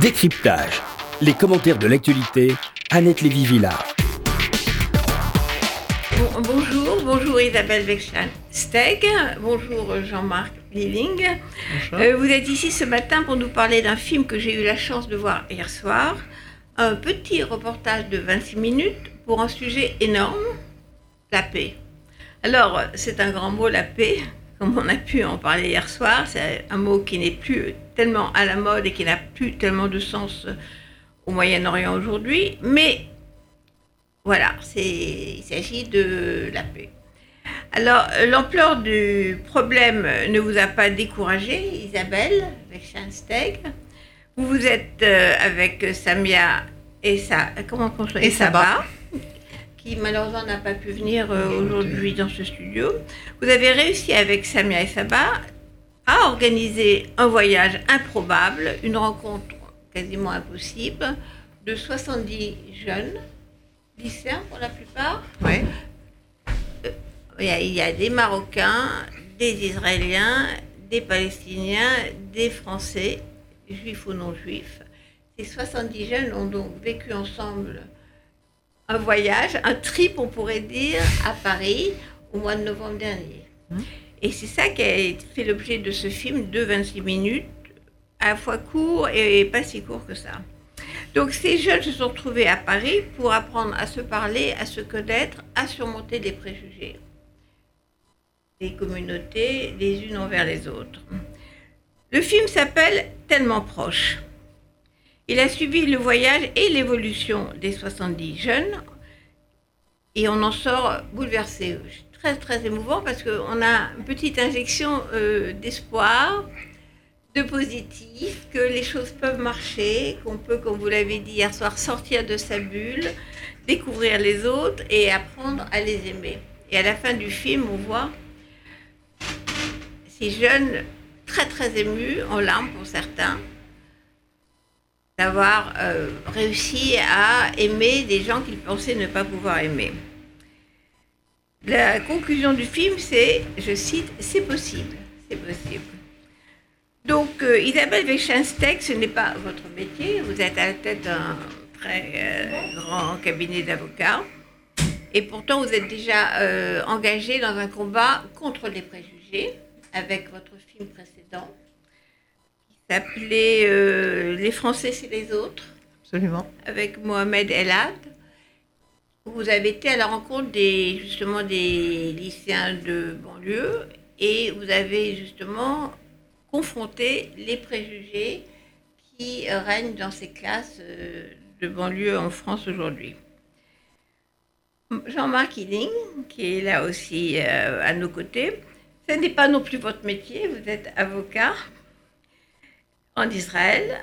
Décryptage. Les commentaires de l'actualité, Annette Lévy-Villard. bonjour, bonjour Isabelle Wechstein-Steg, bonjour Jean-Marc Lilling. Euh, vous êtes ici ce matin pour nous parler d'un film que j'ai eu la chance de voir hier soir. Un petit reportage de 26 minutes pour un sujet énorme, la paix. Alors, c'est un grand mot, la paix comme on a pu en parler hier soir, c'est un mot qui n'est plus tellement à la mode et qui n'a plus tellement de sens au Moyen-Orient aujourd'hui, mais voilà, il s'agit de la paix. Alors, l'ampleur du problème ne vous a pas découragé, Isabelle, avec Schansteg. Vous vous êtes euh, avec Samia et, Sa, comment et Saba qui malheureusement n'a pas pu venir euh, aujourd'hui dans ce studio. Vous avez réussi avec Samia et Saba à organiser un voyage improbable, une rencontre quasiment impossible de 70 jeunes, lycéens pour la plupart. Oui. Euh, il y a des Marocains, des Israéliens, des Palestiniens, des Français, juifs ou non juifs. Ces 70 jeunes ont donc vécu ensemble un voyage, un trip, on pourrait dire, à Paris au mois de novembre dernier. Hum. Et c'est ça qui a fait l'objet de ce film de 26 minutes, à la fois court et pas si court que ça. Donc ces jeunes se sont retrouvés à Paris pour apprendre à se parler, à se connaître, à surmonter des préjugés. des communautés les unes envers les autres. Le film s'appelle Tellement proche. Il a suivi le voyage et l'évolution des 70 jeunes et on en sort bouleversé. Très très émouvant parce qu'on a une petite injection euh, d'espoir, de positif, que les choses peuvent marcher, qu'on peut, comme vous l'avez dit hier soir, sortir de sa bulle, découvrir les autres et apprendre à les aimer. Et à la fin du film, on voit ces jeunes très très émus, en larmes pour certains, d'avoir euh, réussi à aimer des gens qu'ils pensaient ne pas pouvoir aimer. La conclusion du film, c'est, je cite, c'est possible, c'est possible. Donc, euh, Isabelle Weschensteck, ce n'est pas votre métier, vous êtes à la tête d'un très euh, grand cabinet d'avocats, et pourtant vous êtes déjà engagé dans un combat contre les préjugés avec votre film précédent s'appelait euh, Les Français, c'est les autres. Absolument. Avec Mohamed Elad. Vous avez été à la rencontre des, justement des lycéens de banlieue et vous avez justement confronté les préjugés qui règnent dans ces classes euh, de banlieue en France aujourd'hui. Jean-Marc Hilling, qui est là aussi euh, à nos côtés, ce n'est pas non plus votre métier, vous êtes avocat, en Israël,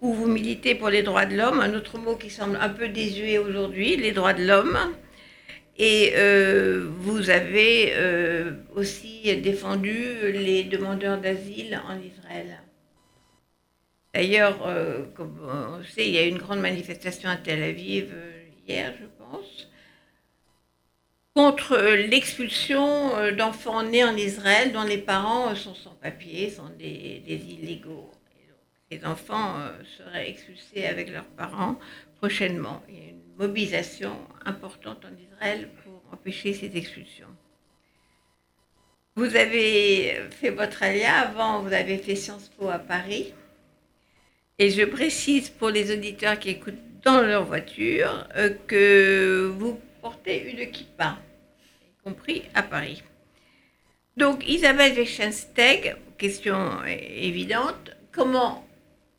où vous militez pour les droits de l'homme, un autre mot qui semble un peu désuet aujourd'hui, les droits de l'homme. Et euh, vous avez euh, aussi défendu les demandeurs d'asile en Israël. D'ailleurs, euh, comme on sait, il y a eu une grande manifestation à Tel Aviv hier, je pense, contre l'expulsion d'enfants nés en Israël dont les parents sont sans papier, sont des illégaux les enfants euh, seraient expulsés avec leurs parents prochainement. Il y a une mobilisation importante en Israël pour empêcher ces expulsions. Vous avez fait votre alia avant, vous avez fait Sciences Po à Paris. Et je précise pour les auditeurs qui écoutent dans leur voiture euh, que vous portez une kippa, y compris à Paris. Donc Isabelle Wechensteg, question évidente, comment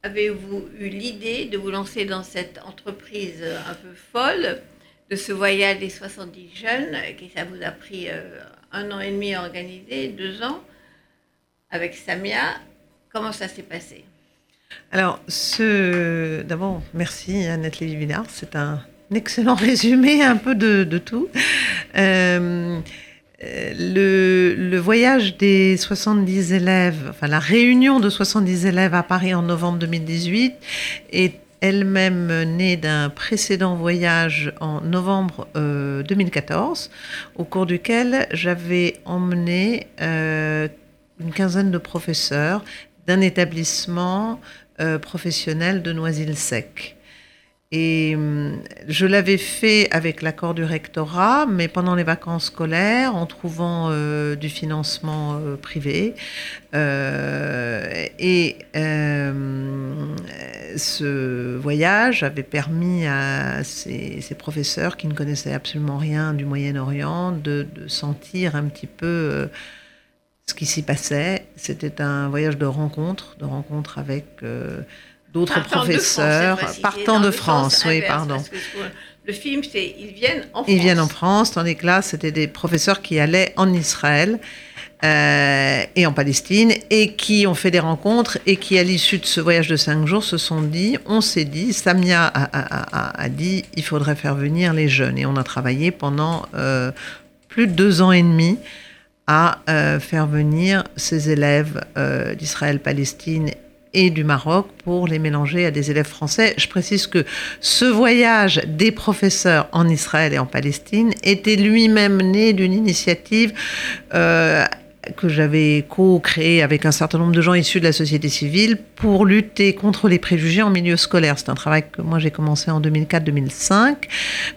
avez-vous eu l'idée de vous lancer dans cette entreprise un peu folle de ce voyage des 70 jeunes, qui ça vous a pris euh, un an et demi à organiser, deux ans, avec Samia? Comment ça s'est passé? Alors, ce... d'abord, merci Annette Lévy-Villard. C'est un excellent résumé un peu de, tout. Euh, le, voyage des 70 élèves, enfin la réunion de 70 élèves à Paris en novembre 2018 est elle-même née d'un précédent voyage en novembre 2014, euh, au cours duquel j'avais emmené euh, une quinzaine de professeurs d'un établissement professionnelle de Noisy-le-Sec. Et hum, je l'avais fait avec l'accord du rectorat, mais pendant les vacances scolaires, en trouvant euh, du financement euh, privé. Euh, et ce voyage avait permis à ces, professeurs qui ne connaissaient absolument rien du Moyen-Orient de, sentir un petit peu ce qui s'y passait. C'était un voyage de rencontre, de rencontre avec d'autres professeurs partant de France, oui, pardon. le film, c'est ils viennent en France. Ils viennent en France, tandis que là, c'était des professeurs qui allaient en Israël euh, et en Palestine et qui ont fait des rencontres et qui, à l'issue de ce voyage de cinq jours, se sont dit, on s'est dit, Samia a, dit, il faudrait faire venir les jeunes. Et on a travaillé pendant euh, plus de deux ans et demi à euh, faire venir ces élèves d'Israël-Palestine et du Maroc pour les mélanger à des élèves français. Je précise que ce voyage des professeurs en Israël et en Palestine était lui-même né d'une initiative euh, que j'avais co-créée avec un certain nombre de gens issus de la société civile pour lutter contre les préjugés en milieu scolaire. C'est un travail que moi j'ai commencé en 2004-2005,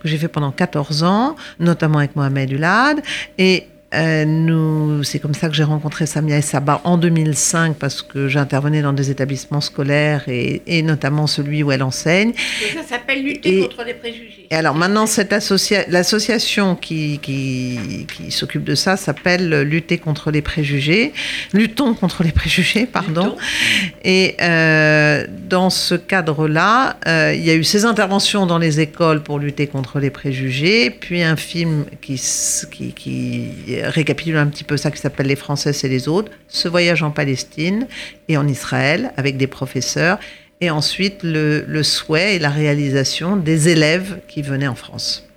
que j'ai fait pendant 14 ans, notamment avec Mohamed Ulad. Et euh, nous, c'est comme ça que j'ai rencontré Samia et Saba en 2005 parce que j'intervenais dans des établissements scolaires et, et, notamment celui où elle enseigne. Et ça s'appelle lutter contre les préjugés. Et alors maintenant, cette l'association qui, qui, qui s'occupe de ça s'appelle Lutter contre les préjugés. Luttons contre les préjugés, pardon. Et euh, dans ce cadre-là, euh, il y a eu ces interventions dans les écoles pour lutter contre les préjugés, puis un film qui, qui, qui récapitule un petit peu ça qui s'appelle Les Français, et les autres. Ce voyage en Palestine et en Israël avec des professeurs. Et ensuite, le, souhait et la réalisation des élèves qui venaient en France.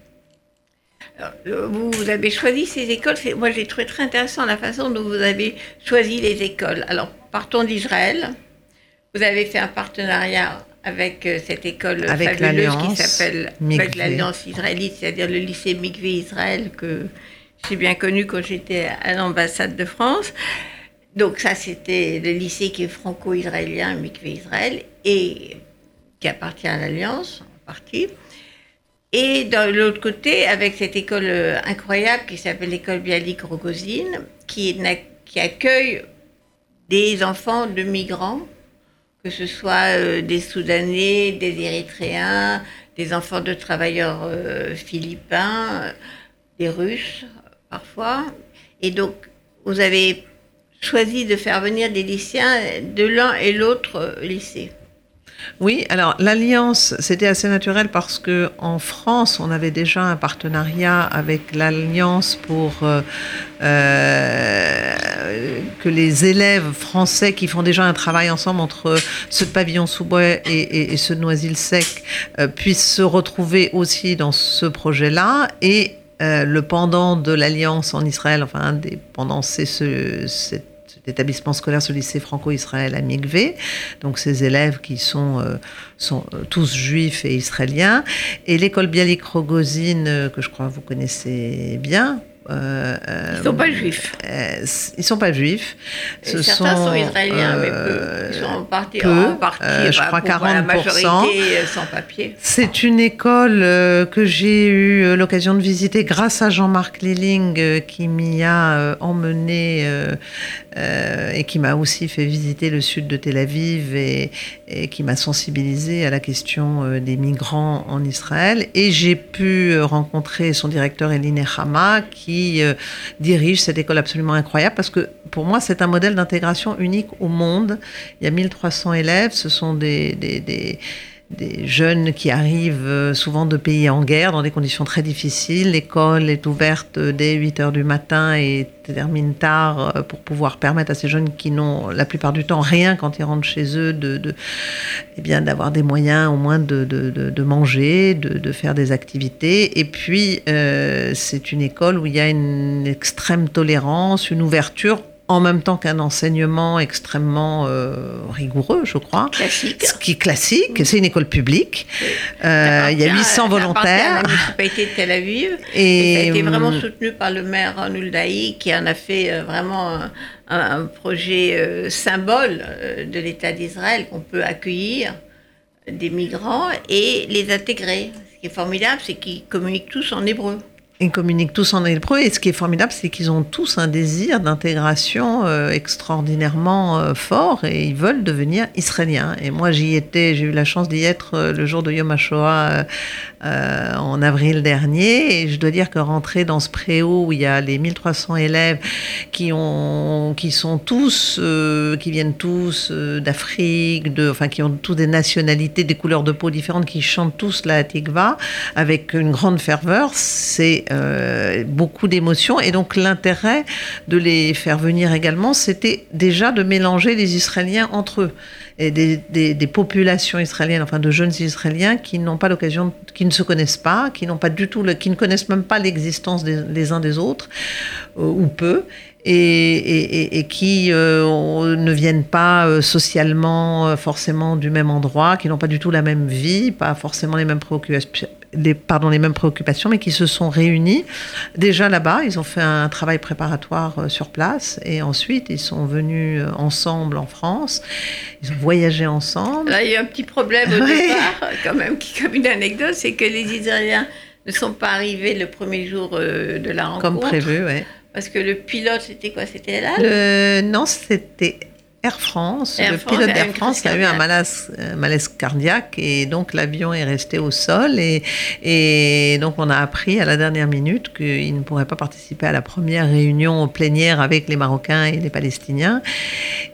Euh, vous avez choisi ces écoles. Moi, j'ai trouvé très intéressant la façon dont vous avez choisi les écoles. Alors, partons d'Israël. Vous avez fait un partenariat avec euh, cette école avec fabuleuse qui s'appelle l'Alliance israélite, c'est-à-dire le lycée Mikvé Israël que j'ai bien connu quand j'étais à l'ambassade de France. Donc ça, c'était le lycée qui est franco-israélien, Mikvé Israël, et qui appartient à l'Alliance en partie. Et de l'autre côté, avec cette école euh, incroyable qui s'appelle l'école Bialik Rogozine, qui, qui accueille des enfants de migrants, que ce soit euh, des Soudanais, des Érythréens, des enfants de travailleurs euh, philippins, des Russes, parfois. Et donc, vous avez choisi de faire venir des lycéens de l'un et l'autre lycée. Oui, alors l'alliance, c'était assez naturel parce que en France, on avait déjà un partenariat avec l'alliance pour euh, euh, que les élèves français qui font déjà un travail ensemble entre ceux de Pavillon-sous-Bois et, ceux de Noisy-le-Sec euh, puissent se retrouver aussi dans ce projet-là et euh, le pendant de l'Alliance en Israël, enfin, des, pendant ces, ce, cet établissement scolaire, ce lycée franco-israël à Mikvé, donc ces élèves qui sont, euh, sont euh, tous juifs et israéliens, et l'école Bialik Rogozine, que je crois vous connaissez bien, euh, ils ne sont pas juifs. Euh, ils ne sont pas juifs. Ce certains sont, israéliens, mais peu. Ils sont en partie, en partie je crois 40%. La majorité sans papier. C'est une école que j'ai eu l'occasion de visiter grâce à Jean-Marc Lilling qui m'y a emmené et qui m'a aussi fait visiter le sud de Tel Aviv et, et qui m'a sensibilisé à la question des migrants en Israël. Et j'ai pu rencontrer son directeur Eline Hama qui euh, dirige cette école absolument incroyable parce que pour moi, c'est un modèle d'intégration unique au monde. Il y a 1300 élèves, ce sont des, jeunes qui arrivent euh, souvent de pays en guerre dans des conditions très difficiles. L'école est ouverte dès 8 heures du matin et termine tard euh, pour pouvoir permettre à ces jeunes qui n'ont la plupart du temps rien quand ils rentrent chez eux de, eh d'avoir des moyens au moins de manger, de, faire des activités. Et puis euh, c'est une école où il y a une extrême tolérance, une ouverture en même temps qu'un enseignement extrêmement euh, rigoureux, je crois. Classique. Ce qui est classique, c'est une école publique. Euh, il y a 800 volontaires. La municipalité de Tel Aviv. Et, ça a été vraiment soutenu par le maire Nuldaï, qui en a fait euh, vraiment un, un projet symbole de l'État d'Israël qu'on peut accueillir des migrants et les intégrer. Ce qui est formidable, c'est qu'ils communiquent tous en hébreu. Ils communiquent tous en hébreu et ce qui est formidable, c'est qu'ils ont tous un désir d'intégration euh, extraordinairement euh, fort et ils veulent devenir israéliens. Et moi, j'y étais, j'ai eu la chance d'y être euh, le jour de Yom HaShoah euh, en avril dernier et je dois dire que rentrer dans ce préau où il y a les 1300 élèves qui, ont, qui sont tous, euh, qui viennent tous d'Afrique, de, enfin qui ont tous des nationalités, des couleurs de peau différentes, qui chantent tous la Tikva avec une grande ferveur, c'est euh, beaucoup d'émotions. Et donc l'intérêt de les faire venir également, c'était déjà de mélanger les Israéliens entre eux. Et des, des, des, populations israéliennes, enfin de jeunes Israéliens qui n'ont pas l'occasion, qui ne se connaissent pas, qui n'ont pas du tout, le, qui ne connaissent même pas l'existence des, uns des autres, euh, ou peu, et, et, et qui euh, ne viennent pas euh, socialement forcément du même endroit, qui n'ont pas du tout la même vie, pas forcément les mêmes préoccupations, les, pardon, les mêmes préoccupations, mais qui se sont réunis déjà là-bas. Ils ont fait un travail préparatoire sur place et ensuite ils sont venus ensemble en France. Ils ont voyagé ensemble. Là, il y a un petit problème au départ, quand même, qui, comme une anecdote, c'est que les Israéliens ne sont pas arrivés le premier jour euh, de la rencontre. Comme prévu, oui. Parce que le pilote, c'était quoi? C'était là le... Non, c'était Air France, Air le France pilote d'Air France a eu un cardiaque. malaise, un malaise cardiaque et donc l'avion est resté au sol et, et donc on a appris à la dernière minute qu'il ne pourrait pas participer à la première réunion plénière avec les Marocains et les Palestiniens.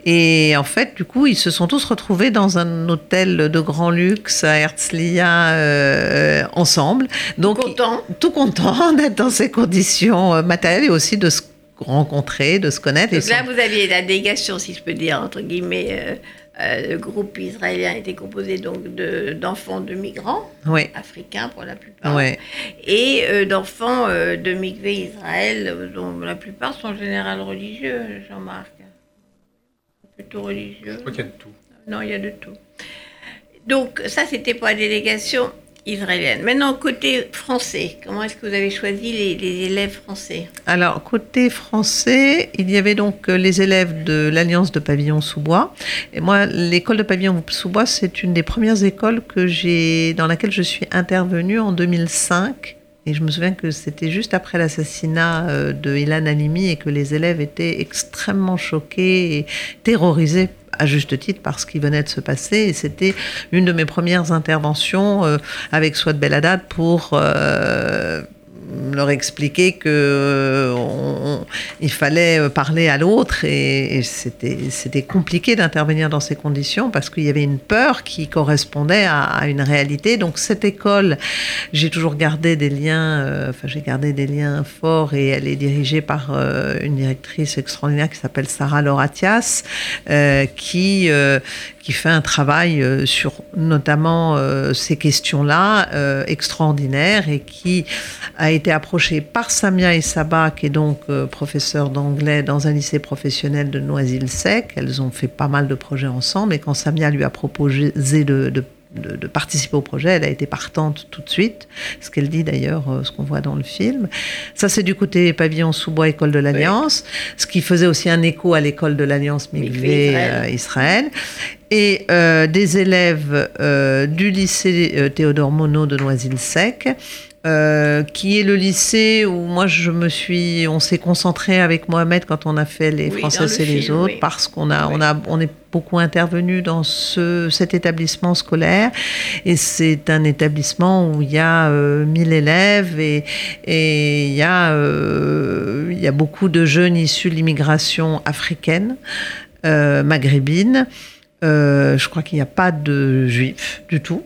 Et en fait, du coup, ils se sont tous retrouvés dans un hôtel de grand luxe à Herzliya euh, ensemble. Donc, Content. tout content d'être dans ces conditions euh, matérielles et aussi de se rencontrer, de se connaître. Donc là, sont- vous aviez la délégation, si je peux dire, entre guillemets. euh, euh, le groupe israélien était composé donc de- d'enfants de, migrants Oui, africains pour la plupart oui. et euh, d'enfants euh, de migrés Israël dont la plupart sont en général religieux, Jean-Marc. Plutôt religieux. Je crois qu'il y a de tout. Non, il y a de tout. Donc, ça, c'était pour la délégation israélienne. Maintenant, côté français, comment est-ce que vous avez choisi les, élèves français Alors, côté français, il y avait donc euh, les élèves de l'Alliance de Pavillon-sous-Bois. Et moi, l'école de Pavillon-sous-Bois, c'est une des premières écoles que j'ai, dans laquelle je suis intervenue en 2005. Et je me souviens que c'était juste après l'assassinat euh, de Ilan Halimi et que les élèves étaient extrêmement choqués et terrorisés à juste titre par ce qui venait de se passer. Et c'était une de mes premières interventions euh, avec Swat Beladad pour euh, leur expliquer que euh, il fallait euh, parler à l'autre et, c'était compliqué d'intervenir dans ces conditions parce qu'il y avait une peur qui correspondait à, une réalité. Donc cette école, j'ai toujours gardé des liens, euh, enfin j'ai gardé des liens forts et elle est dirigée par une directrice extraordinaire qui s'appelle Sarah Loratias, qui qui fait un travail euh, sur notamment euh, ces questions-là euh, extraordinaires et qui a été approchée par Samia et Saba, qui est donc professeure d'anglais dans un lycée professionnel de Noisy-le-Sec. Elles ont fait pas mal de projets ensemble et quand Samia lui a proposé de, de de, de, participer au projet. Elle a été partante tout de suite, ce qu'elle dit d'ailleurs, euh, ce qu'on voit dans le film. Ça, c'est du côté pavillon sous-bois, école de l'Alliance, oui. ce qui faisait aussi un écho à l'école de l'Alliance Mikvé Israël. Euh, Israël. Et euh, des élèves euh, du lycée euh, Théodore Monod de Noisy-le-Sec, euh, qui est le lycée où moi je me suis, on s'est concentré avec Mohamed quand on a fait les oui, Français et les autres oui. parce qu'on a, oui. on a, on est beaucoup intervenu dans ce, cet établissement scolaire et c'est un établissement où il y a euh, 1000 élèves et, et il y a, euh, il y a beaucoup de jeunes issus de l'immigration africaine, euh, maghrébine. Euh, je crois qu'il n'y a pas de juifs du tout.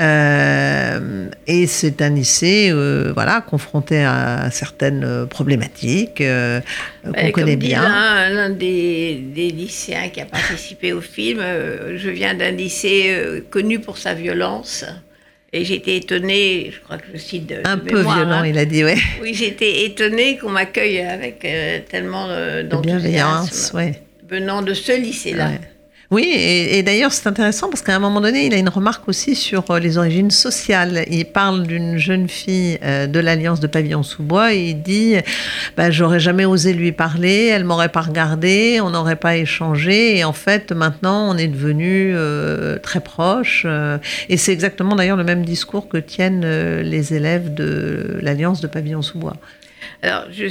Euh, et c'est un lycée, euh, voilà, confronté à certaines problématiques euh, qu'on connaît bien. L'un des, des, lycéens qui a participé au film, euh, je viens d'un lycée euh, connu pour sa violence. Et j'étais étonnée, je crois que je cite de, Un de peu mémoire, violent, hein. il a dit, ouais. Oui, j'étais étonnée qu'on m'accueille avec euh, tellement euh, bienveillance, d'enthousiasme ouais. venant de ce lycée-là. Ouais. Oui, et, d'ailleurs c'est intéressant parce qu'à un moment donné, il a une remarque aussi sur euh, les origines sociales. Il parle d'une jeune fille euh, de l'Alliance de Pavillon-sous-Bois et il dit bah, J'aurais jamais osé lui parler, elle m'aurait pas regardé, on n'aurait pas échangé. Et en fait, maintenant, on est devenus euh, très proches. euh, et c'est exactement d'ailleurs le même discours que tiennent euh, les élèves de l'Alliance de Pavillon-sous-Bois. Alors, je,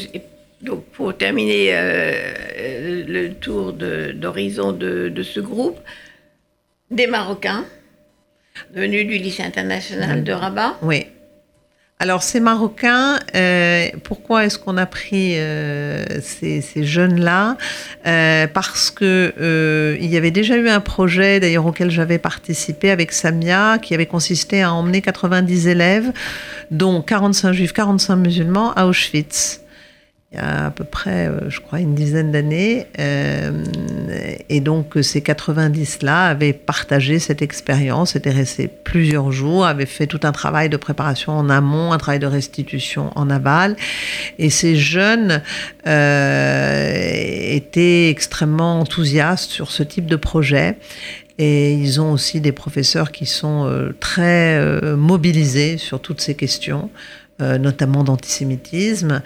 donc pour terminer euh, le tour d'horizon de, de ce groupe, des Marocains venus du lycée international de Rabat. Oui. Alors, ces Marocains, euh, pourquoi est-ce qu'on a pris euh, ces, ces jeunes-là? Parce que il y avait déjà eu un projet, d'ailleurs auquel j'avais participé avec Samia, qui avait consisté à emmener 90 élèves, dont 45 juifs, 45 musulmans, à Auschwitz. Il y a à peu près, euh, je crois, une dizaine d'années. Euh, et donc, euh, ces 90-là avaient partagé cette expérience, étaient restés plusieurs jours, avaient fait tout un travail de préparation en amont, un travail de restitution en aval. Et ces jeunes euh, étaient extrêmement enthousiastes sur ce type de projet. Et ils ont aussi des professeurs qui sont euh, très mobilisés sur toutes ces questions, notamment d'antisémitisme.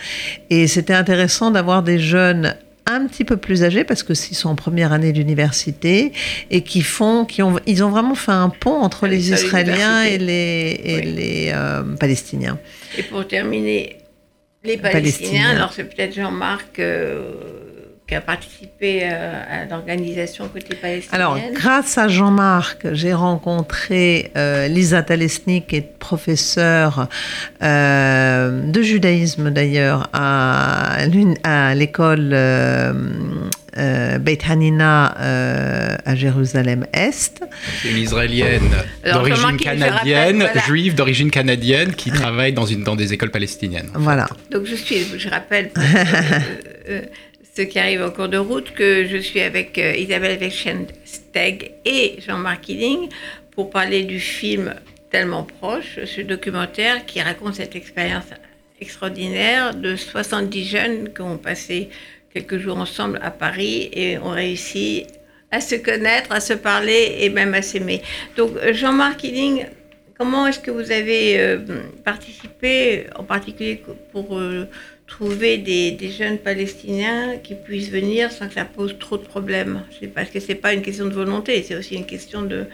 Et c'était intéressant d'avoir des jeunes un petit peu plus âgés parce que s'ils sont en première année d'université et qui font, qui ont, ils ont vraiment fait un pont entre les Israéliens et les, et Oui. les euh, Palestiniens. Et pour terminer, les Palestiniens. Palestiniens, alors c'est peut-être Jean-Marc euh, qui a participé euh, à l'organisation côté palestinienne. Alors, grâce à Jean-Marc, j'ai rencontré euh, Lisa Talesnik, qui est professeure euh, de judaïsme d'ailleurs à, l'école euh, Beit Hanina euh, à Jérusalem-Est. C'est une israélienne d'origine canadienne, rappelle, voilà. juive d'origine canadienne, qui travaille dans, une, dans des écoles palestiniennes. Voilà. Donc je suis, je rappelle ceux qui arrivent en cours de route que je suis avec euh, Isabelle Wechtensteg et Jean-Marc Killing pour parler du film Tellement proche, ce documentaire qui raconte cette expérience extraordinaire de 70 jeunes qui ont passé quelques jours ensemble à Paris et ont réussi à se connaître, à se parler et même à s'aimer. Donc Jean-Marc Killing, Comment est-ce que vous avez euh, participé, en particulier pour euh, trouver des, jeunes Palestiniens qui puissent venir sans que ça pose trop de problèmes? Parce que ce n'est pas une question de volonté, c'est aussi une question de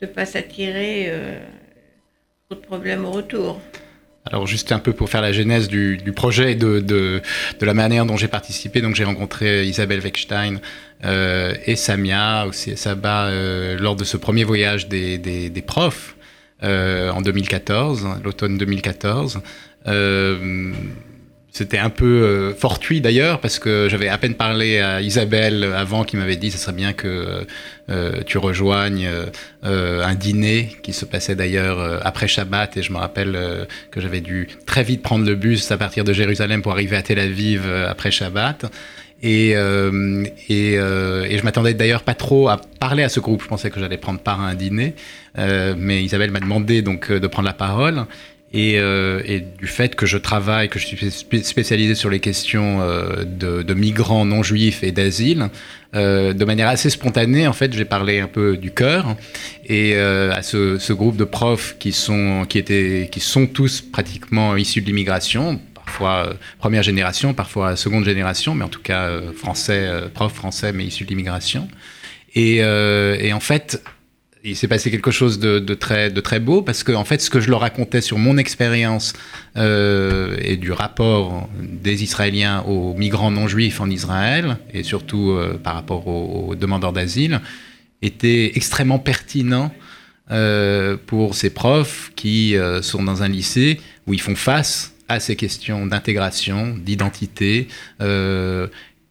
ne pas s'attirer euh, trop de problèmes au retour. Alors juste un peu pour faire la genèse du, projet et de, de, la manière dont j'ai participé, donc j'ai rencontré Isabelle Weckstein euh, et Samia, aussi Saba, euh, lors de ce premier voyage des, des, profs. euh, en 2014, l'automne 2014. Euh, c'était un peu euh, fortuit d'ailleurs parce que j'avais à peine parlé à Isabelle avant qui m'avait dit ce serait bien que euh, tu rejoignes euh, un dîner qui se passait d'ailleurs euh, après Shabbat et je me rappelle euh, que j'avais dû très vite prendre le bus à partir de Jérusalem pour arriver à Tel Aviv euh, après Shabbat. Et, euh, et, euh, et je m'attendais d'ailleurs pas trop à parler à ce groupe. Je pensais que j'allais prendre part à un dîner, euh, mais Isabelle m'a demandé donc euh, de prendre la parole. Et, euh, et, du fait que je travaille, que je suis spé spécialisé sur les questions euh, de, migrants non juifs et d'asile, de manière assez spontanée, en fait, j'ai parlé un peu du cœur et à ce, ce, groupe de profs qui sont, qui étaient, qui sont tous pratiquement issus de l'immigration, parfois euh, première génération, parfois seconde génération, mais en tout cas euh, français, profs français, mais issus de l'immigration. Et, euh, en fait, il s'est passé quelque chose de, très, beau parce que en fait ce que je leur racontais sur mon expérience euh, et du rapport des Israéliens aux migrants non juifs en Israël et surtout euh, par rapport aux, demandeurs d'asile était extrêmement pertinent euh, pour ces profs qui euh, sont dans un lycée où ils font face à ces questions d'intégration, d'identité, euh,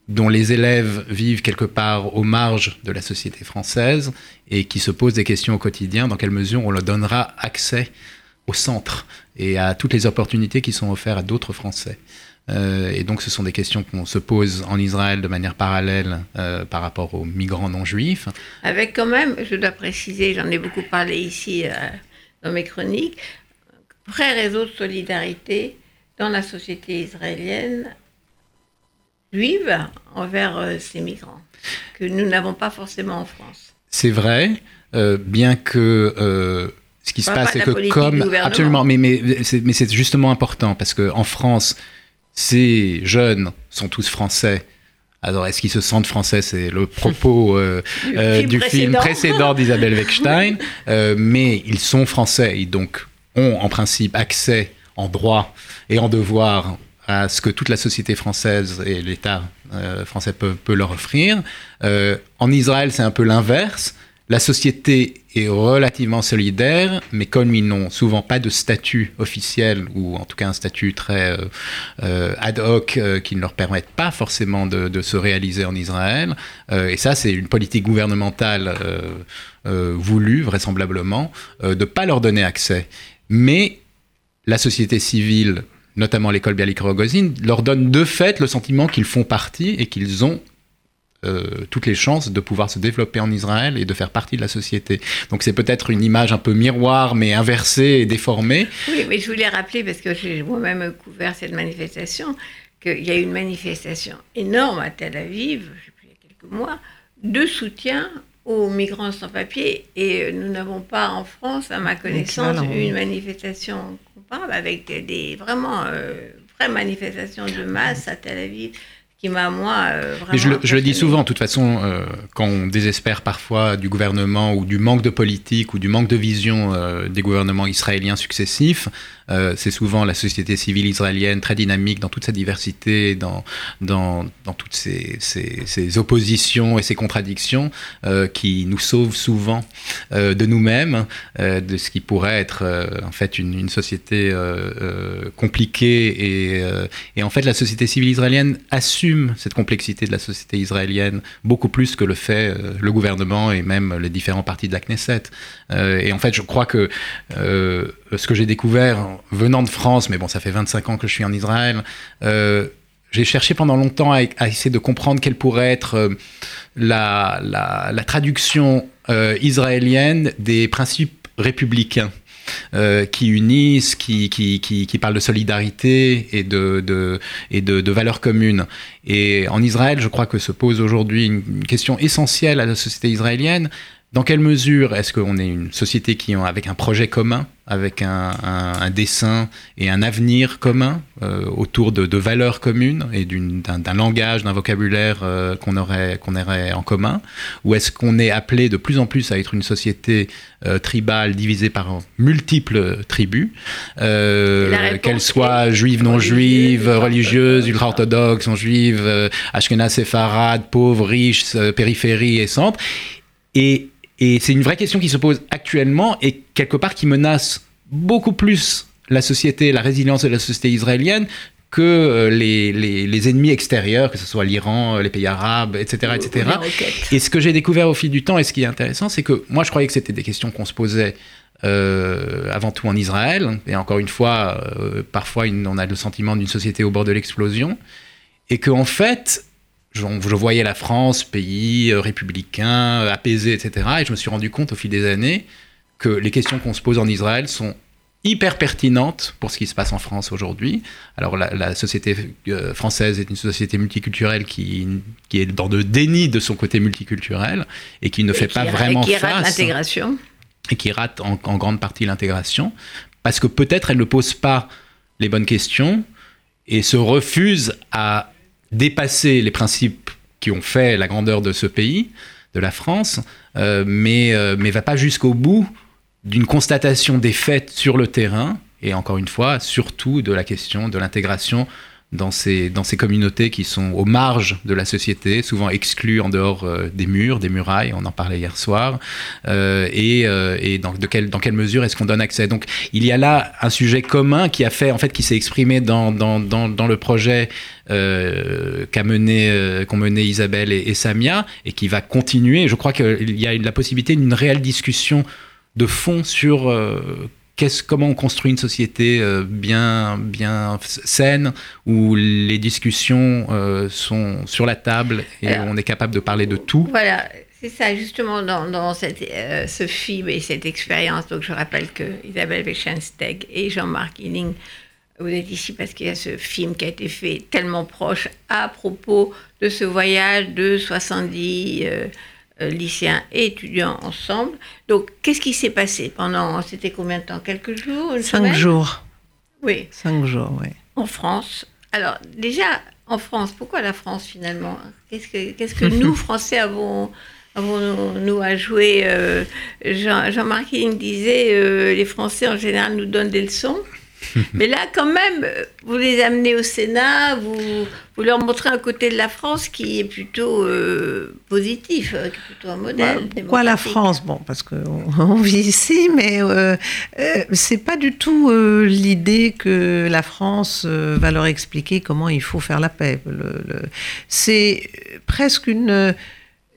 dont les élèves vivent quelque part aux marges de la société française et qui se posent des questions au quotidien, dans quelle mesure on leur donnera accès au centre et à toutes les opportunités qui sont offertes à d'autres Français. Euh, et donc ce sont des questions qu'on se pose en Israël de manière parallèle euh, par rapport aux migrants non juifs. Avec quand même, je dois préciser, j'en ai beaucoup parlé ici dans mes chroniques, vrai réseau de solidarité dans la société israélienne juive envers euh, ces migrants, que nous n'avons pas forcément en France. C'est vrai, euh, bien que euh, ce qui se passe, c'est que comme absolument, mais mais mais c'est justement important parce que en France, ces jeunes sont tous français. Alors, est-ce qu'ils se sentent français? C'est le propos du, film précédent d'Isabelle Weckstein. mais ils sont français, et donc ont en principe accès en droit et en devoir à ce que toute la société française et l'État euh, français peut, leur offrir. Euh, en Israël, c'est un peu l'inverse. La société est relativement solidaire, mais comme ils n'ont souvent pas de statut officiel, ou en tout cas un statut très euh, ad hoc qui ne leur permette pas forcément de, de se réaliser en Israël, et ça c'est une politique gouvernementale voulue vraisemblablement, de ne pas leur donner accès. Mais la société civile, notamment l'école Bialik Rogozin, leur donne de fait le sentiment qu'ils font partie et qu'ils ont euh, toutes les chances de pouvoir se développer en Israël et de faire partie de la société. Donc c'est peut-être une image un peu miroir, mais inversée et déformée. Oui, mais je voulais rappeler, parce que j'ai moi-même couvert cette manifestation, qu'il y a eu une manifestation énorme à Tel Aviv, je sais plus, il y a quelques mois, de soutien aux migrants sans papier. Et nous n'avons pas en France, à ma connaissance, une manifestation avec des, vraiment euh, vraies manifestations de masse à Tel Aviv qui m'a, moi, euh, vraiment. je, le, je, le, dis souvent, de toute façon, euh, quand on désespère parfois du gouvernement ou du manque de politique ou du manque de vision des gouvernements israéliens successifs, euh, c'est souvent la société civile israélienne très dynamique dans toute sa diversité, dans, dans, dans toutes ses, ses, oppositions et ses contradictions, euh, qui nous sauve souvent euh, de nous-mêmes, de ce qui pourrait être en fait une, une société compliquée. Et, et, en fait, la société civile israélienne assume cette complexité de la société israélienne beaucoup plus que le fait le gouvernement et même les différents partis de la Knesset. et en fait, je crois que ce que j'ai découvert venant de France, mais bon, ça fait 25 ans que je suis en Israël, euh, j'ai cherché pendant longtemps à, essayer de comprendre quelle pourrait être euh, la, la, traduction euh, israélienne des principes républicains. qui unissent, qui, qui, qui, qui, parlent de solidarité et, de, de et de, valeurs communes. Et en Israël, je crois que se pose aujourd'hui une question essentielle à la société israélienne. Dans quelle mesure est-ce qu'on est une société qui, avec un projet commun, avec un, un, dessin et un avenir commun euh, autour de, de, valeurs communes et d'un langage, d'un vocabulaire euh, qu'on aurait, qu'on aurait en commun? Ou est-ce qu'on est appelé de plus en plus à être une société euh, tribale divisée par multiples tribus, qu'elles soient juives, non juives, religieuses, ultra-orthodoxes, non juives, ashkenaz, séfarades, pauvres, riches, périphérie et centre. Et et c'est une vraie question qui se pose actuellement et quelque part qui menace beaucoup plus la société, la résilience de la société israélienne que euh, les, les, ennemis extérieurs, que ce soit l'Iran, euh, les pays arabes, etc. etc. Et ce que j'ai découvert au fil du temps, et ce qui est intéressant, c'est que moi je croyais que c'était des questions qu'on se posait euh, avant tout en Israël, et encore une fois, parfois on a le sentiment d'une société au bord de l'explosion, et qu'en en fait, je, voyais la France, pays euh, républicain, euh, apaisé, etc. Et je me suis rendu compte au fil des années que les questions qu'on se pose en Israël sont hyper pertinentes pour ce qui se passe en France aujourd'hui. Alors la, société euh, française est une société multiculturelle qui, qui est dans le déni de son côté multiculturel et qui ne fait pas vraiment et qui face. Rate l'intégration. Et qui rate en, en grande partie l'intégration parce que peut-être elle ne pose pas les bonnes questions et se refuse à dépasser les principes qui ont fait la grandeur de ce pays, de la France, euh, mais euh, mais va pas jusqu'au bout d'une constatation des faits sur le terrain et encore une fois surtout de la question de l'intégration dans ces, dans ces communautés qui sont aux marges de la société, souvent exclues en dehors euh, des murs, des murailles, on en parlait hier soir, euh, et, euh, et dans, quelle, dans quelle mesure est-ce qu'on donne accès. Donc il y a là un sujet commun qui a fait, en fait, qui s'est exprimé dans, dans, dans, le projet qu'a mené, qu'ont mené Isabelle et, Samia, et qui va continuer. Je crois qu'il y a la possibilité d'une réelle discussion de fond sur comment on construit une société bien, bien saine, où les discussions sont sur la table et on est capable de parler de tout? Voilà. C'est ça, justement, dans, ce film et cette expérience. Donc, je rappelle que Isabelle Weichensteg et Jean-Marc Hilling vous êtes ici parce qu'il y a ce film qui a été fait tellement proche à propos de ce voyage de 70 euh, euh, lycéens et étudiants ensemble. Donc, qu'est-ce qui s'est passé pendant, c'était combien de temps Quelques jours Cinq jours. Oui. Cinq jours, oui. En France. Alors, déjà, en France, pourquoi la France finalement? Qu'est-ce que, qu'est-ce que nous, Français, avons, avons nous à jouer euh, Jean, Jean-Marc disait les Français en général nous donnent des leçons. Mais là, quand même, vous les amenez au Sénat, vous, vous leur montrez un côté de la France qui est plutôt euh, positif, euh, qui est plutôt un modèle. Bah, pourquoi la France? Bon, parce qu'on vit ici, mais euh, c'est pas du tout l'idée que la France va leur expliquer comment il faut faire la paix. c'est presque une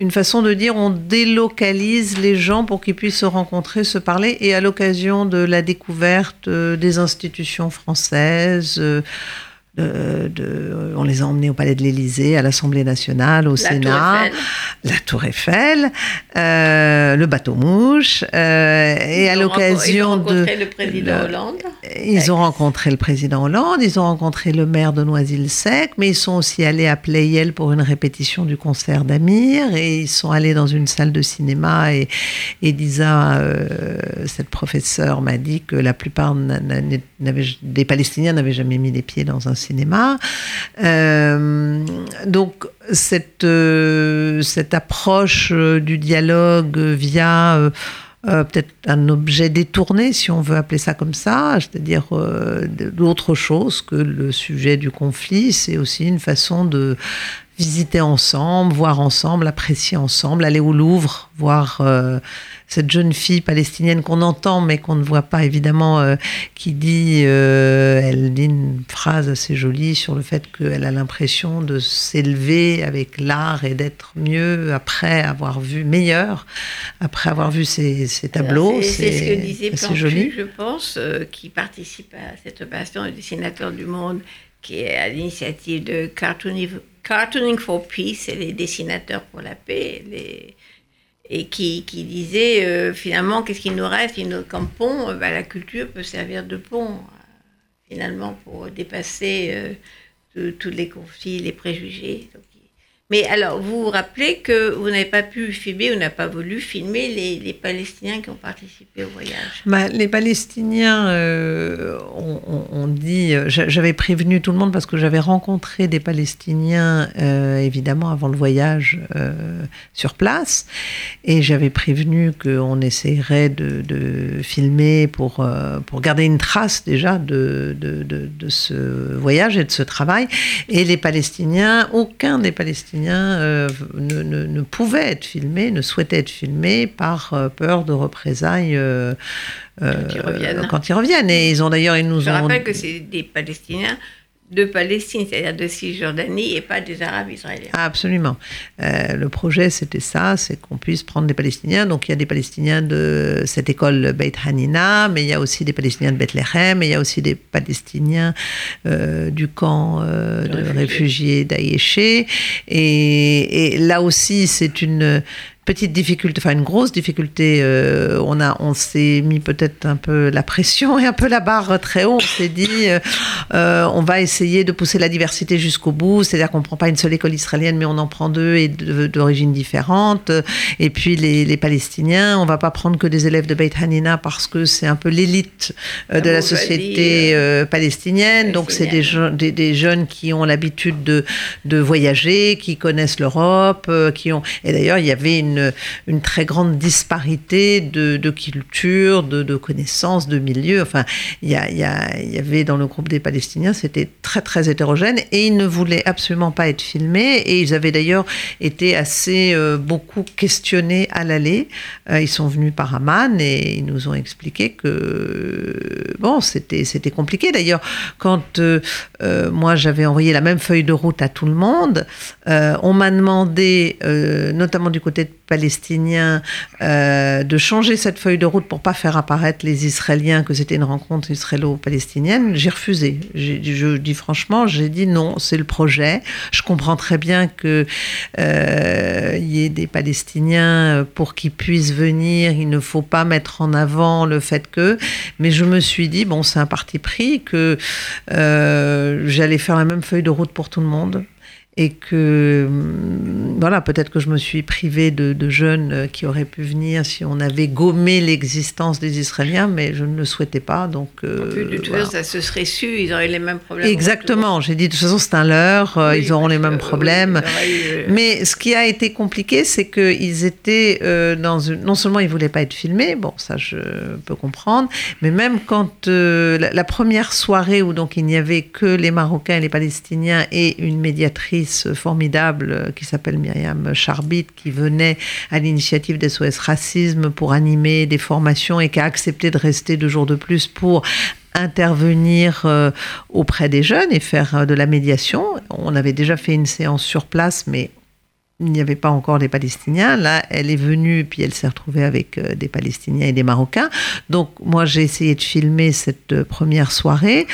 une façon de dire on délocalise les gens pour qu'ils puissent se rencontrer, se parler, et à l'occasion de la découverte euh, des institutions françaises, euh, de, on les a emmenés au Palais de l'Élysée, à l'Assemblée nationale, au Sénat, la Tour Eiffel, euh, le bateau mouche, euh, et à l'occasion de. Ils ont rencontré le président Hollande. Ils ont rencontré le président Hollande, ils ont rencontré le maire de Noisy-le-Sec, mais ils sont aussi allés à Playel pour une répétition du concert d'Amir, et ils sont allés dans une salle de cinéma, et, et Lisa, cette professeure, m'a dit que la plupart des Palestiniens n'avaient jamais mis les pieds dans un cinéma Euh, donc cette, euh, cette approche euh, du dialogue via peut-être un objet détourné, si on veut appeler ça comme ça, c'est-à-dire d'autre chose que le sujet du conflit, c'est aussi une façon de visiter ensemble, voir ensemble, apprécier ensemble, aller au Louvre, voir cette jeune fille palestinienne qu'on entend mais qu'on ne voit pas évidemment, euh, qui dit, euh, elle dit une phrase assez jolie sur le fait qu'elle a l'impression de s'élever avec l'art et d'être mieux après avoir vu meilleur, après avoir vu ces, tableaux. C'est ce que disait Plantu, je pense, euh, qui participe à cette opération, le dessinateur du monde, qui est à l'initiative de Cartooning, Cartooning for Peace et les dessinateurs pour la paix. Les, et qui, disait euh, finalement qu'est-ce qu'il nous reste? Comme pont bah, La culture peut servir de pont euh, finalement pour dépasser euh, tous les conflits, les préjugés. Mais alors, vous vous rappelez que vous n'avez pas pu filmer, ou n'avez pas voulu filmer les, les, Palestiniens qui ont participé au voyage? Bah, Les Palestiniens euh, ont, dit, euh, j'avais prévenu tout le monde parce que j'avais rencontré des Palestiniens, euh, évidemment, avant le voyage sur place, et j'avais prévenu qu'on essayerait de, de, filmer pour, pour garder une trace déjà de, de, de, ce voyage et de ce travail. Et les Palestiniens, aucun des Palestiniens euh, ne, ne, pouvaient être filmés, ne souhaitaient être filmés par euh, peur de représailles euh, quand, ils reviennent. Et ils ont d'ailleurs, ils nous Je ont. Je rappelle que c'est des Palestiniens de Palestine, c'est-à-dire de Cisjordanie et pas des Arabes israéliens. absolument. Euh, le projet, c'était ça, c'est qu'on puisse prendre des Palestiniens. Donc il y a des Palestiniens de cette école Beit Hanina, mais il y a aussi des Palestiniens de Bethléem, et il y a aussi des Palestiniens euh, du camp euh, de, réfugiés, réfugiés et, et, là aussi, c'est une petite difficulté, enfin une grosse difficulté. Euh, on a, on s'est mis peut-être un peu la pression et un peu la barre très haut. On s'est dit, euh, euh, on va essayer de pousser la diversité jusqu'au bout. C'est-à-dire qu'on prend pas une seule école israélienne, mais on en prend deux et d'origines différentes. Et puis les, les, Palestiniens, on va pas prendre que des élèves de Beit Hanina parce que c'est un peu l'élite de la société palestinienne. Donc c'est des, des, des, jeunes qui ont l'habitude de, de voyager, qui connaissent l'Europe, qui ont. Et d'ailleurs, il y avait une une, très grande disparité de, culture, de, connaissances, de milieux. Enfin, il y, avait dans le groupe des Palestiniens, c'était très très hétérogène et ils ne voulaient absolument pas être filmés et ils avaient d'ailleurs été assez euh, beaucoup questionnés à l'aller. Euh, ils sont venus par Amman et ils nous ont expliqué que bon, c'était c'était compliqué. D'ailleurs, quand euh, moi j'avais envoyé la même feuille de route à tout le monde, on m'a demandé, notamment du côté de palestiniens euh, de changer cette feuille de route pour pas faire apparaître les Israéliens que c'était une rencontre israélo-palestinienne, j'ai refusé. Je dis franchement, j'ai dit non, c'est le projet. Je comprends très bien que euh, y ait des Palestiniens pour qu'ils puissent venir. Il ne faut pas mettre en avant le fait que. Mais je me suis dit bon, c'est un parti pris que euh, j'allais faire la même feuille de route pour tout le monde et que hum, voilà, peut-être que je me suis privée de, jeunes euh, qui auraient pu venir si on avait gommé l'existence des Israéliens, mais je ne le souhaitais pas. Donc, euh, de toute façon, ça se serait su, ils auraient les mêmes problèmes. Exactement, j'ai dit de toute façon c'est un leurre, euh, ils auront les mêmes problèmes. Mais ce qui a été compliqué, c'est qu'ils étaient dans une... Non seulement ils voulaient pas être filmés, bon ça je peux comprendre, mais même quand la, la première soirée où donc il n'y avait que les Marocains et les Palestiniens et une médiatrice formidable euh, qui s'appelle Myriam Charbit, qui venait à l'initiative d'SOS Racisme pour animer des formations et qui a accepté de rester deux jours de plus pour intervenir euh, auprès des jeunes et faire euh, de la médiation. On avait déjà fait une séance sur place, mais il n'y avait pas encore des Palestiniens. Là, elle est venue, puis elle s'est retrouvée avec euh, des Palestiniens et des Marocains. Donc, moi, j'ai essayé de filmer cette euh, première soirée.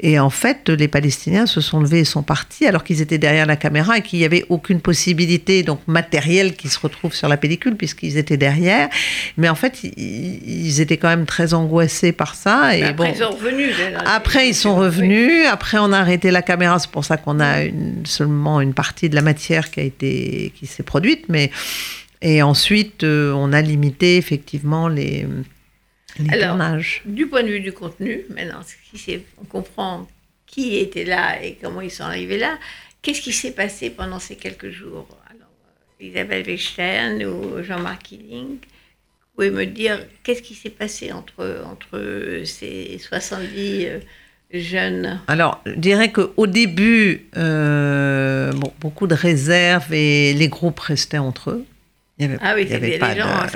Et en fait, les Palestiniens se sont levés et sont partis, alors qu'ils étaient derrière la caméra et qu'il n'y avait aucune possibilité donc matérielle qui se retrouve sur la pellicule, puisqu'ils étaient derrière. Mais en fait, ils étaient quand même très angoissés par ça. Et après, bon, ils sont revenus. Après, ils sont revenus. Après, on a arrêté la caméra. C'est pour ça qu'on a seulement une partie de la matière qui a été qui, s'est produite, mais et ensuite euh, on a limité effectivement les, les tournages. Du point de vue du contenu, maintenant, on comprend qui était là et comment ils sont arrivés là. Qu'est-ce qui s'est passé pendant ces quelques jours? Alors, Isabelle Weinstein ou Jean-Marc Killing, vous pouvez me dire qu'est-ce qui s'est passé entre, entre ces 70 jeunes Alors, je dirais qu'au début, euh, bon, beaucoup de réserves et les groupes restaient entre eux. Il y avait, ah oui, il les gens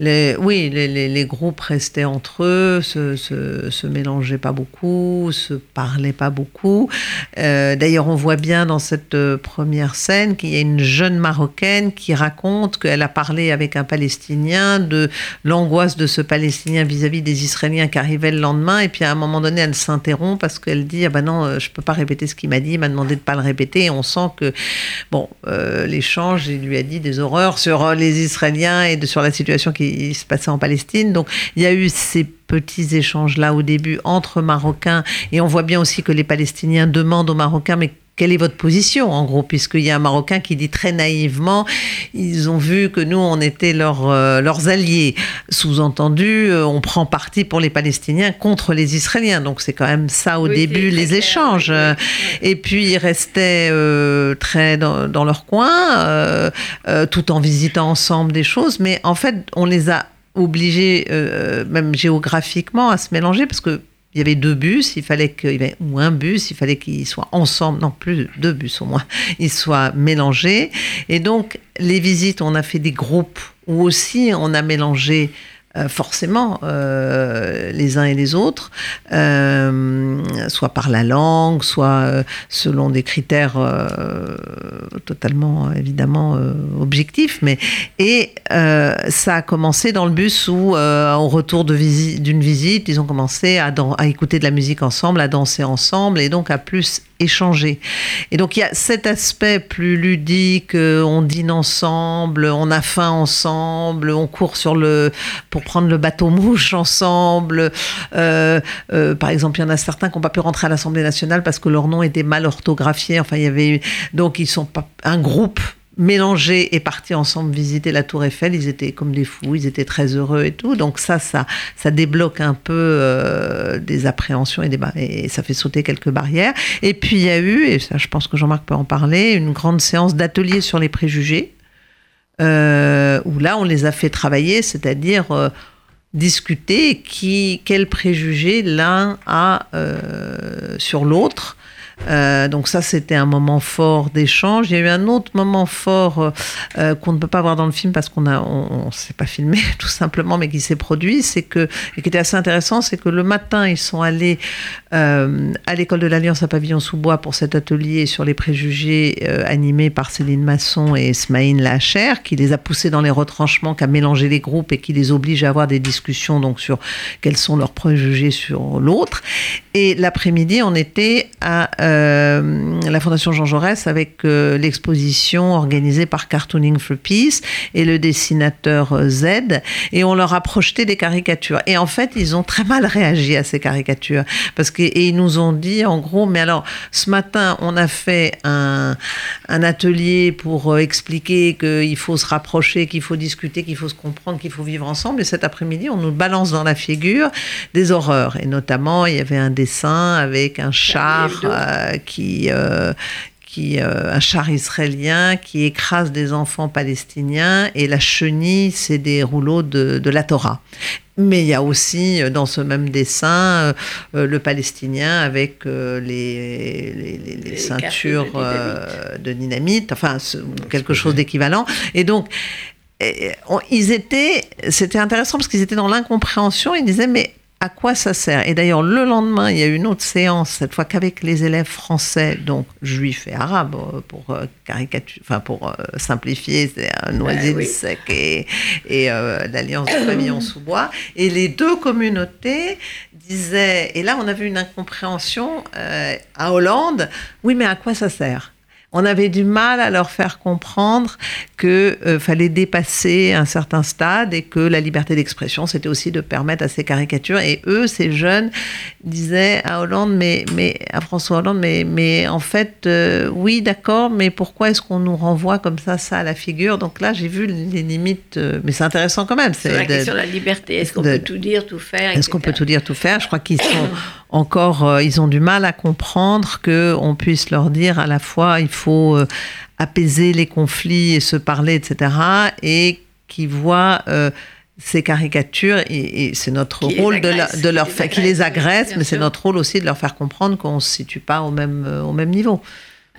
oui, les, groupes restaient entre eux, se, se, mélangeaient pas beaucoup, se parlaient pas beaucoup. Euh, d'ailleurs, on voit bien dans cette euh, première scène qu'il y a une jeune Marocaine qui raconte qu'elle a parlé avec un Palestinien de l'angoisse de ce Palestinien vis-à-vis des Israéliens qui arrivaient le lendemain. Et puis à un moment donné, elle s'interrompt parce qu'elle dit ah ben non, euh, je peux pas répéter ce qu'il m'a dit, il m'a demandé de pas le répéter. Et on sent que bon, l'échange, il lui a dit des horreurs sur les Israéliens et sur la situation qui se passait en Palestine. Donc il y a eu ces petits échanges-là au début entre Marocains et on voit bien aussi que les Palestiniens demandent aux Marocains mais quelle est votre position en gros Puisqu'il y a un Marocain qui dit très naïvement, ils ont vu que nous, on était euh, leurs alliés. Sous-entendu, euh, on prend parti pour les Palestiniens contre les Israéliens. Donc c'est quand même ça au début, les échanges. Et puis ils restaient euh, très dans, dans, leur coin, tout en visitant ensemble des choses. Mais en fait, on les a obligés, même géographiquement, à se mélanger parce que il y avait deux bus, il fallait qu'il ou un bus, il fallait qu'ils soient ensemble, non plus deux bus au moins, ils soient mélangés. Et donc, les visites, on a fait des groupes où aussi on a mélangé euh, forcément euh, les uns et les autres, euh, soit par la langue, soit selon des critères totalement évidemment objectifs. Mais et ça a commencé dans le bus où, au retour d'une visite, ils ont commencé à, à écouter de la musique ensemble, à danser ensemble, et donc à plus échanger. Et donc il y a cet aspect plus ludique, euh, on dîne ensemble, on a faim ensemble, on court sur le pour prendre le bateau mouche ensemble. Euh, euh, par exemple, il y en a certains qui n'ont pas pu rentrer à l'Assemblée nationale parce que leur nom était mal orthographié. Enfin, il y avait donc ils sont pas un groupe mélangés et partis ensemble visiter la Tour Eiffel. Ils étaient comme des fous, ils étaient très heureux et tout. Donc ça, ça, ça débloque un peu euh, des appréhensions et, ça fait sauter quelques barrières. Et puis il y a eu, et ça je pense que Jean-Marc peut en parler, une grande séance d'atelier sur les préjugés, euh, où là on les a fait travailler, c'est-à-dire... Euh, discuter qui, quels préjugés l'un a sur l'autre, Euh, donc ça, c'était un moment fort d'échange. Il y a eu un autre moment fort euh, euh, qu'on ne peut pas voir dans le film parce qu'on a, on, s'est pas filmé tout simplement, mais qui s'est produit, c'est que et qui était assez intéressant, c'est que le matin, ils sont allés à l'école de l'Alliance à Pavillon-sous-Bois pour cet atelier sur les préjugés animé par Céline Masson et Smaïn Lacher, qui les a poussés dans les retranchements, qui a mélangé les groupes et qui les oblige à avoir des discussions donc sur quels sont leurs préjugés sur l'autre. Et l'après-midi, on était à euh, la Fondation Jean Jaurès avec euh, l'exposition organisée par Cartooning for Peace et le dessinateur euh, Z. Et on leur a projeté des caricatures. Et en fait, ils ont très mal réagi à ces caricatures. Parce que, et ils nous ont dit, en gros, mais alors, ce matin, on a fait un, un atelier pour euh, expliquer qu'il faut se rapprocher, qu'il faut discuter, qu'il faut se comprendre, qu'il faut vivre ensemble. Et cet après-midi, on nous balance dans la figure des horreurs. Et notamment, il y avait un dessin avec un char euh, qui, euh, qui euh, un char israélien qui écrase des enfants palestiniens et la chenille, c'est des rouleaux de, de la Torah. Mais il y a aussi euh, dans ce même dessin euh, le palestinien avec euh, les, les, les- les Les ceintures de de dynamite, enfin quelque chose d'équivalent. Et donc, on- ils étaient, c'était intéressant parce qu'ils étaient dans l'incompréhension. Ils disaient mais à quoi ça sert? Et d'ailleurs, le lendemain, il y a eu une autre séance, cette fois qu'avec les élèves français, donc juifs et arabes, euh, pour euh, caricature, enfin pour euh, simplifier, c'est un Noisy oui. sec et, et euh, l'Alliance de Pavillon sous bois. Et les deux communautés disaient, et là on avait une incompréhension euh, à Hollande, oui mais à quoi ça sert? On avait du mal à leur faire comprendre que euh, fallait dépasser un certain stade et que la liberté d'expression, c'était aussi de permettre à ces caricatures. Et eux, ces jeunes, disaient à Hollande, mais, mais à François Hollande, mais, mais en fait, euh, oui, d'accord, mais pourquoi est-ce qu'on nous renvoie comme ça, ça à la figure? Donc là, j'ai vu les limites, euh, mais c'est intéressant quand même. C'est la de- question de la liberté. Est-ce qu'on peut tout dire, tout faire est-ce qu'on peut tout dire, tout faire? Je crois qu'ils sont encore, euh, ils ont du mal à comprendre que on puisse leur dire à la fois il faut euh, apaiser les conflits et se parler, etc. Et qu'ils voient euh, ces caricatures et, et c'est notre Qui rôle de, la- agressent, de qui leur faire, qui les agressent, mais c'est notre rôle aussi de leur faire comprendre qu'on se situe pas au même au même niveau.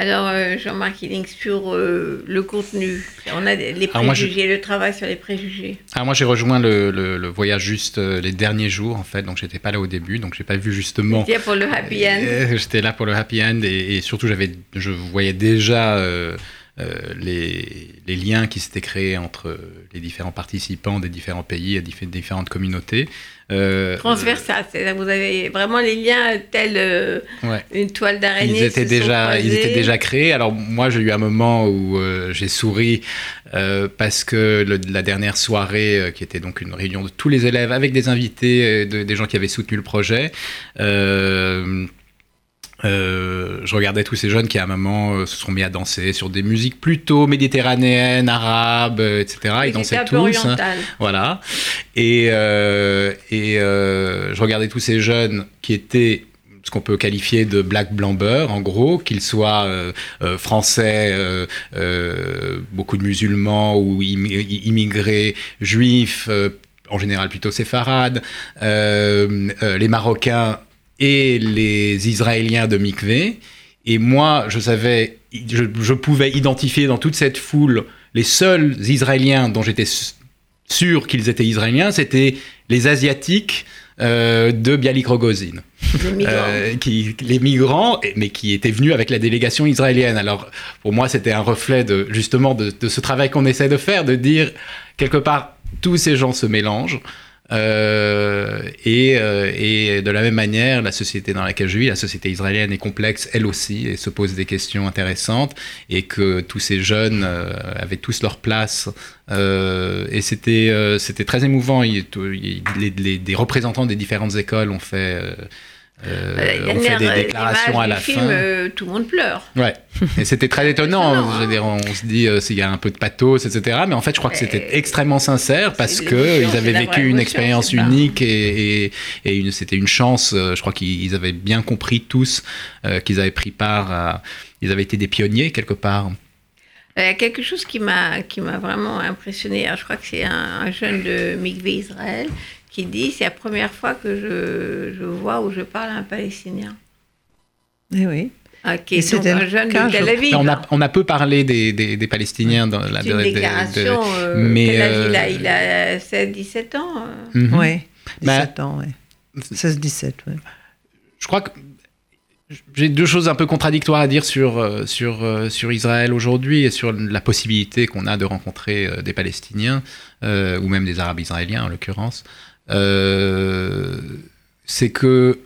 Alors, euh, Jean-Marc Hilling, sur euh, le contenu, on a les moi, préjugés, le travail sur les préjugés. Alors moi j'ai rejoint le, le- le voyage juste euh, les derniers jours en fait, donc j'étais pas là au début, donc j'ai pas vu justement. C'était pour le happy end. J'étais là pour le happy end et, et surtout j'avais, je voyais déjà euh, les, les liens qui s'étaient créés entre les différents participants des différents pays et diffé- différentes communautés. Euh, Transversal, c'est-à-dire vous avez vraiment les liens tels euh, euh, ouais. une toile d'araignée. Ils étaient, déjà, ils croisés. étaient déjà créés. Alors moi, j'ai eu un moment où euh, j'ai souri euh, parce que le- la dernière soirée, euh, qui était donc une réunion de tous les élèves avec des invités, euh, de- des gens qui avaient soutenu le projet, euh, je regardais tous ces jeunes qui à un moment euh, se sont mis à danser sur des musiques plutôt méditerranéennes, arabes, euh, etc. Ils dansaient tous. hein. Voilà. Et, et je regardais tous ces jeunes qui étaient ce qu'on peut qualifier de black blanc beurre, en gros, qu'ils soient euh, euh, français, euh, beaucoup de musulmans ou immi- immigrés, juifs, en général plutôt séfarades, les Marocains et les Israéliens de Mikvé. Et moi, je savais, je, je pouvais identifier dans toute cette foule les seuls Israéliens dont j'étais sûr qu'ils étaient Israéliens, c'était les Asiatiques euh, de Bialik Rogozin, Les migrants. Euh, qui, les migrants, mais qui étaient venus avec la délégation israélienne. Alors, pour moi, c'était un reflet de justement de, de ce travail qu'on essaie de faire, de dire quelque part tous ces gens se mélangent. Euh, et, euh, et de la même manière, la société dans laquelle je vis, la société israélienne est complexe elle aussi et se pose des questions intéressantes et que tous ces jeunes euh, avaient tous leur place euh, et c'était euh, c'était très émouvant. Les, les- des représentants des différentes écoles ont fait euh, euh, ont fait des euh, déclarations à la film, fin. euh, tout le monde pleure. Ouais, et c'était très étonnant. Étonnant, Je veux hein. dire, on se dit euh, s'il y a un peu de pathos, etc. Mais en fait, je crois que c'était extrêmement sincère parce que ils avaient vécu une expérience unique et, et, et une- c'était une chance. Je crois qu'ils avaient bien compris tous qu'ils avaient pris part à. Ils avaient été des pionniers quelque part. Il y a quelque chose qui m'a qui m'a vraiment impressionné. Je crois que c'est un, un jeune de Mikvé Israël qui dit c'est la première fois que je, je vois ou je parle à un Palestinien. Eh oui. Ah, qui est donc un jeune de Tel Aviv. On a, on a peu parlé des, des, des Palestiniens dans la une déclaration. De, euh, mais il a Il a 16-17 ans. Mm -hmm. Oui, 17 bah, ans, oui. 16-17, oui. Je crois que j'ai deux choses un peu contradictoires à dire sur, sur, sur Israël aujourd'hui et sur la possibilité qu'on a de rencontrer des Palestiniens, euh, ou même des Arabes israéliens en l'occurrence. Euh, c'est que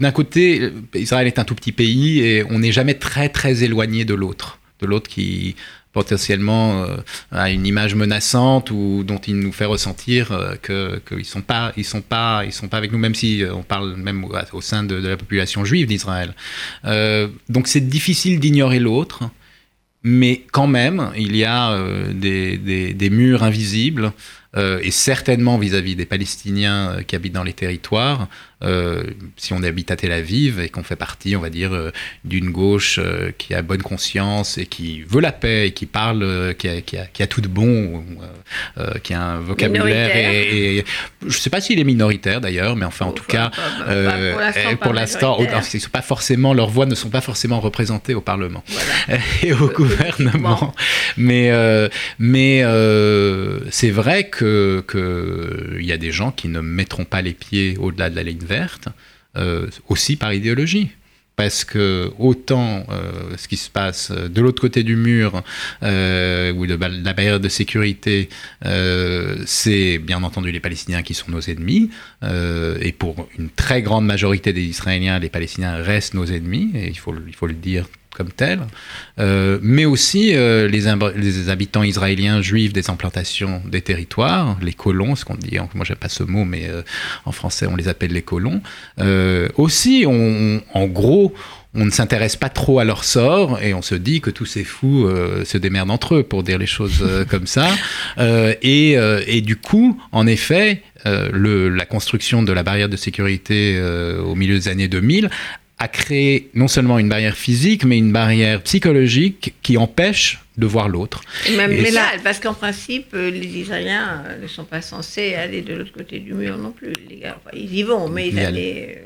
d'un côté, Israël est un tout petit pays et on n'est jamais très très éloigné de l'autre, de l'autre qui potentiellement euh, a une image menaçante ou dont il nous fait ressentir euh, que qu'ils sont sont pas sont pas avec nous même si on parle même au, sein de, la population juive d'Israël. Donc c'est difficile d'ignorer l'autre, mais quand même il y a des, murs invisibles et certainement vis-à-vis -vis des Palestiniens euh, qui habitent dans les territoires, euh, si on habite à Tel Aviv et qu'on fait partie, on va dire, euh, d'une gauche euh, qui a bonne conscience et qui veut la paix et qui parle, euh, qui a, qui, a, qui, a, tout de bon, qui a un vocabulaire et, et, je ne sais pas s'il est minoritaire d'ailleurs, mais enfin en tout cas, pour l'instant, pas forcément leurs voix ne sont pas forcément représentées au Parlement voilà. et au gouvernement. Mais mais c'est vrai que qu'il y a des gens qui ne mettront pas les pieds au-delà de la ligne verte, euh, aussi par idéologie. Parce que autant euh, ce qui se passe de l'autre côté du mur euh, ou de la barrière de sécurité, euh, c'est bien entendu les Palestiniens qui sont nos ennemis. Euh, et pour une très grande majorité des Israéliens, les Palestiniens restent nos ennemis. Et il faut, il faut le dire comme tel, euh, mais aussi euh, les, habitants israéliens juifs des implantations des territoires, les colons, ce qu'on dit, moi j'aime pas ce mot, mais euh, en français on les appelle les colons. Aussi, en gros, on ne s'intéresse pas trop à leur sort et on se dit que tous ces fous euh, se démerdent entre eux, pour dire les choses comme ça. Et, du coup, en effet, la construction de la barrière de sécurité au milieu des années 2000 créé non seulement une barrière physique, mais une barrière psychologique qui empêche de voir l'autre. Même et là, parce qu'en principe, les Israéliens ne sont pas censés aller de l'autre côté du mur non plus. Les gars, enfin, ils y vont, mais ils allaient...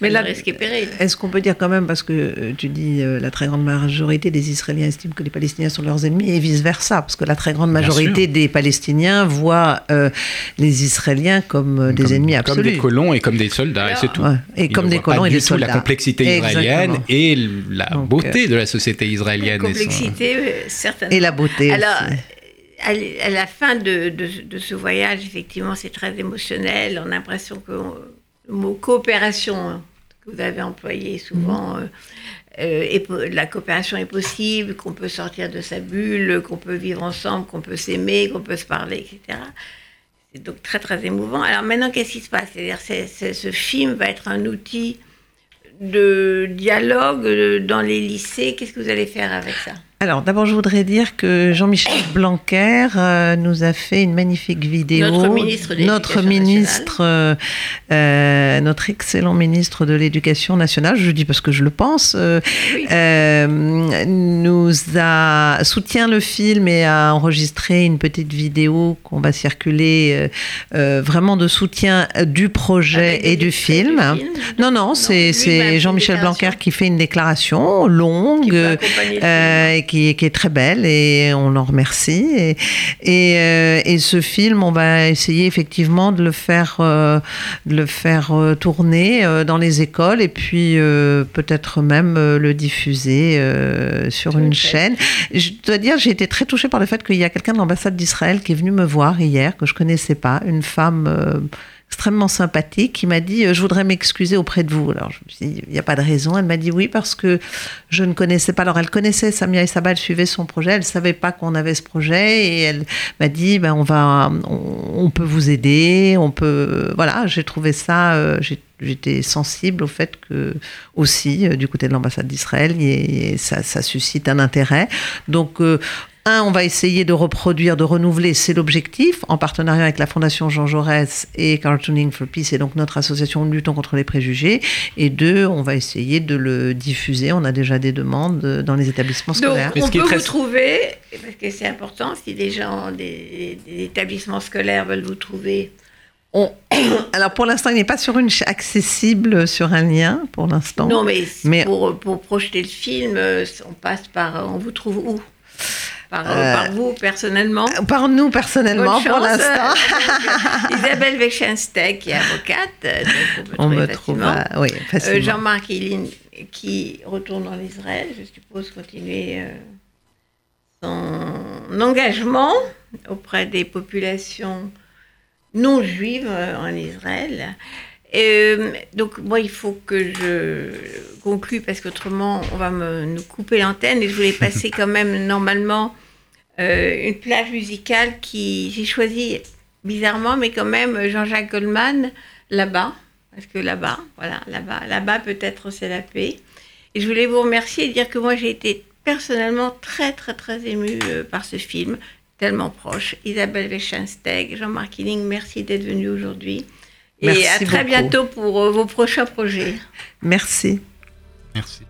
Mais là, est-ce qu'on peut dire quand même, parce que euh, tu dis euh, la très grande majorité des Israéliens estiment que les Palestiniens sont leurs ennemis et vice-versa, parce que la très grande majorité des Palestiniens voient euh, les Israéliens comme des comme, ennemis absolus. Comme des colons et comme des soldats, et c'est tout. Ouais. Et Ils comme des colons et des soldats. la complexité israélienne Exactement. et la Donc, beauté de la société israélienne. La complexité, son... certainement. Et la beauté Alors, aussi. à la fin de, de, de ce voyage, effectivement, c'est très émotionnel. On a l'impression que le mot coopération hein, que vous avez employé souvent, mmh. euh, et la coopération est possible, qu'on peut sortir de sa bulle, qu'on peut vivre ensemble, qu'on peut s'aimer, qu'on peut se parler, etc. C'est donc très très émouvant. Alors maintenant, qu'est-ce qui se passe? C'est-à-dire, ce film va être un outil de dialogue dans les lycées. Qu'est-ce que vous allez faire avec ça? Alors, d'abord, je voudrais dire que Jean-Michel Blanquer euh, nous a fait une magnifique vidéo. Notre ministre de Notre ministre, euh, euh, notre excellent ministre de l'Éducation nationale, je dis parce que je le pense, oui. nous a soutient le film et a enregistré une petite vidéo qu'on va circuler, vraiment de soutien du projet Avec et du film. du film. Non, non, c'est Jean-Michel Blanquer qui fait une déclaration longue qui, qui, est très belle et on l'en remercie. Et, et, euh, et, ce film, on va essayer effectivement de le faire, euh, de le faire euh, tourner dans les écoles et puis peut-être même le diffuser sur Tout une chaîne. Je dois dire, j'ai été très touchée par le fait qu'il y a quelqu'un de l'ambassade d'Israël qui est venu me voir hier, que je connaissais pas, une femme extrêmement sympathique qui m'a dit je voudrais m'excuser auprès de vous. Alors je me suis dit il n'y a pas de raison. Elle m'a dit oui parce que je ne connaissais pas. Alors elle connaissait Samia et Sabah, elle suivait son projet, elle savait pas qu'on avait ce projet et elle m'a dit ben on va on, peut vous aider, on peut voilà. J'ai trouvé ça euh, j'étais sensible au fait que aussi du côté de l'ambassade d'Israël ça, suscite un intérêt. Donc euh, un, on va essayer de reproduire, de renouveler, c'est l'objectif, en partenariat avec la Fondation Jean Jaurès et Cartooning for Peace, et donc notre association Luttons contre les préjugés. Et deux, on va essayer de le diffuser. On a déjà des demandes dans les établissements scolaires. Donc, on peut très... vous trouver, parce que c'est important, si des gens des, des établissements scolaires veulent vous trouver, Alors pour l'instant, il n'est pas sur une accessible sur un lien pour l'instant. Non, mais, Pour, pour, projeter le film, on passe par. On vous trouve où? Par, euh, par, vous personnellement Par nous personnellement pour l'instant. Isabelle Wechensteg, qui est avocate. on, me trouve oui, euh, Jean-Marc Hélène, qui retourne en Israël, je suppose continuer euh, son engagement auprès des populations non juives en Israël. Donc moi, il faut que je conclue parce qu'autrement, on va me, nous couper l'antenne. Et je voulais passer quand même normalement euh, une plage musicale qui j'ai choisi bizarrement, mais quand même Jean-Jacques Goldman là-bas, parce que là-bas, voilà, là-bas, là-bas peut-être c'est la paix. Et je voulais vous remercier et dire que moi j'ai été personnellement très très très émue euh, par ce film, tellement proche. Isabelle Wechensteg, Jean-Marc Hilling, merci d'être venu aujourd'hui. Et à très bientôt pour euh, vos prochains projets. Merci. Merci.